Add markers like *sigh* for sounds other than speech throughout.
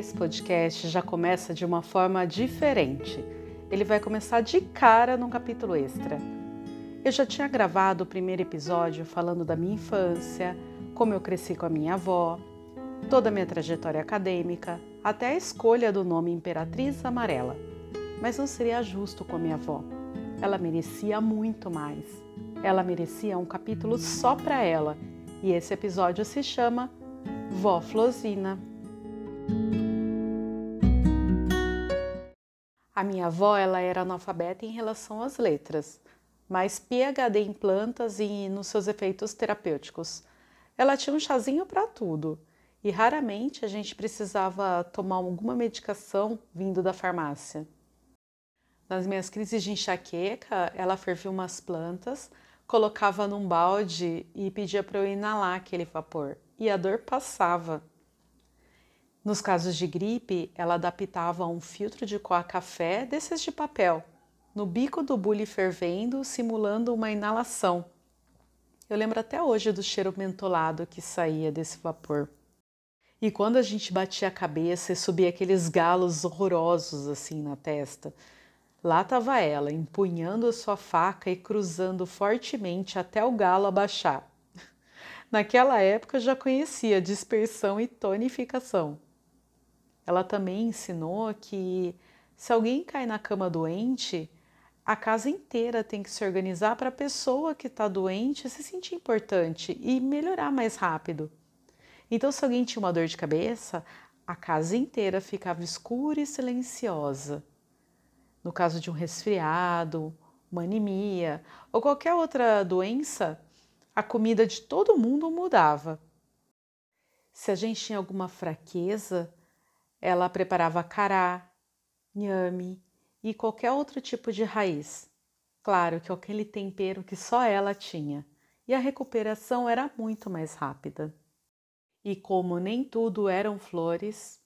Esse podcast já começa de uma forma diferente. Ele vai começar de cara num capítulo extra. Eu já tinha gravado o primeiro episódio falando da minha infância, como eu cresci com a minha avó, toda a minha trajetória acadêmica, até a escolha do nome Imperatriz Amarela. Mas não seria justo com a minha avó. Ela merecia muito mais. Ela merecia um capítulo só para ela. E esse episódio se chama Vó Flosina. A minha avó ela era analfabeta em relação às letras, mas PhD em plantas e nos seus efeitos terapêuticos. Ela tinha um chazinho para tudo e raramente a gente precisava tomar alguma medicação vindo da farmácia. Nas minhas crises de enxaqueca, ela fervia umas plantas, colocava num balde e pedia para eu inalar aquele vapor, e a dor passava. Nos casos de gripe, ela adaptava um filtro de coar café desses de papel, no bico do bule fervendo, simulando uma inalação. Eu lembro até hoje do cheiro mentolado que saía desse vapor. E quando a gente batia a cabeça e subia aqueles galos horrorosos assim na testa, lá estava ela, empunhando a sua faca e cruzando fortemente até o galo abaixar. *laughs* Naquela época eu já conhecia dispersão e tonificação. Ela também ensinou que se alguém cai na cama doente, a casa inteira tem que se organizar para a pessoa que está doente se sentir importante e melhorar mais rápido. Então, se alguém tinha uma dor de cabeça, a casa inteira ficava escura e silenciosa. No caso de um resfriado, uma anemia ou qualquer outra doença, a comida de todo mundo mudava. Se a gente tinha alguma fraqueza, ela preparava cará, nhame e qualquer outro tipo de raiz. Claro que aquele tempero que só ela tinha, e a recuperação era muito mais rápida. E como nem tudo eram flores,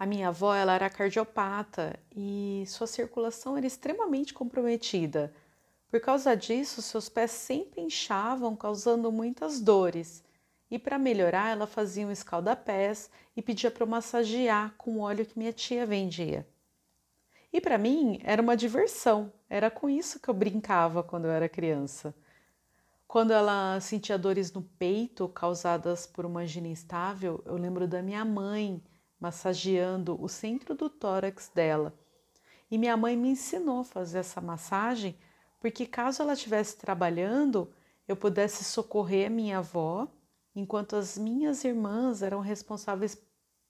A minha avó ela era cardiopata e sua circulação era extremamente comprometida. Por causa disso, seus pés sempre inchavam, causando muitas dores. E para melhorar, ela fazia um escalda-pés e pedia para massagear com o óleo que minha tia vendia. E para mim era uma diversão, era com isso que eu brincava quando eu era criança. Quando ela sentia dores no peito causadas por uma angina instável, eu lembro da minha mãe massageando o centro do tórax dela. E minha mãe me ensinou a fazer essa massagem porque caso ela estivesse trabalhando, eu pudesse socorrer a minha avó, enquanto as minhas irmãs eram responsáveis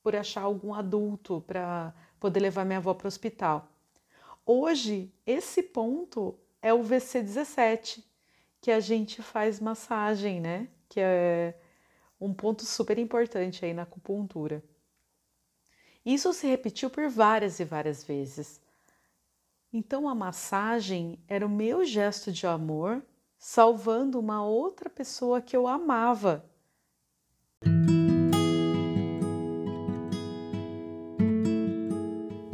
por achar algum adulto para poder levar minha avó para o hospital. Hoje, esse ponto é o VC17, que a gente faz massagem, né? Que é um ponto super importante aí na acupuntura. Isso se repetiu por várias e várias vezes. Então a massagem era o meu gesto de amor salvando uma outra pessoa que eu amava.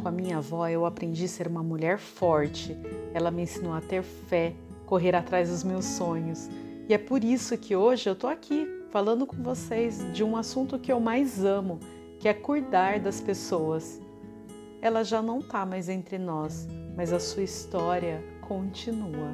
Com a minha avó eu aprendi a ser uma mulher forte. Ela me ensinou a ter fé, correr atrás dos meus sonhos. E é por isso que hoje eu tô aqui falando com vocês de um assunto que eu mais amo, que é cuidar das pessoas. Ela já não está mais entre nós, mas a sua história continua.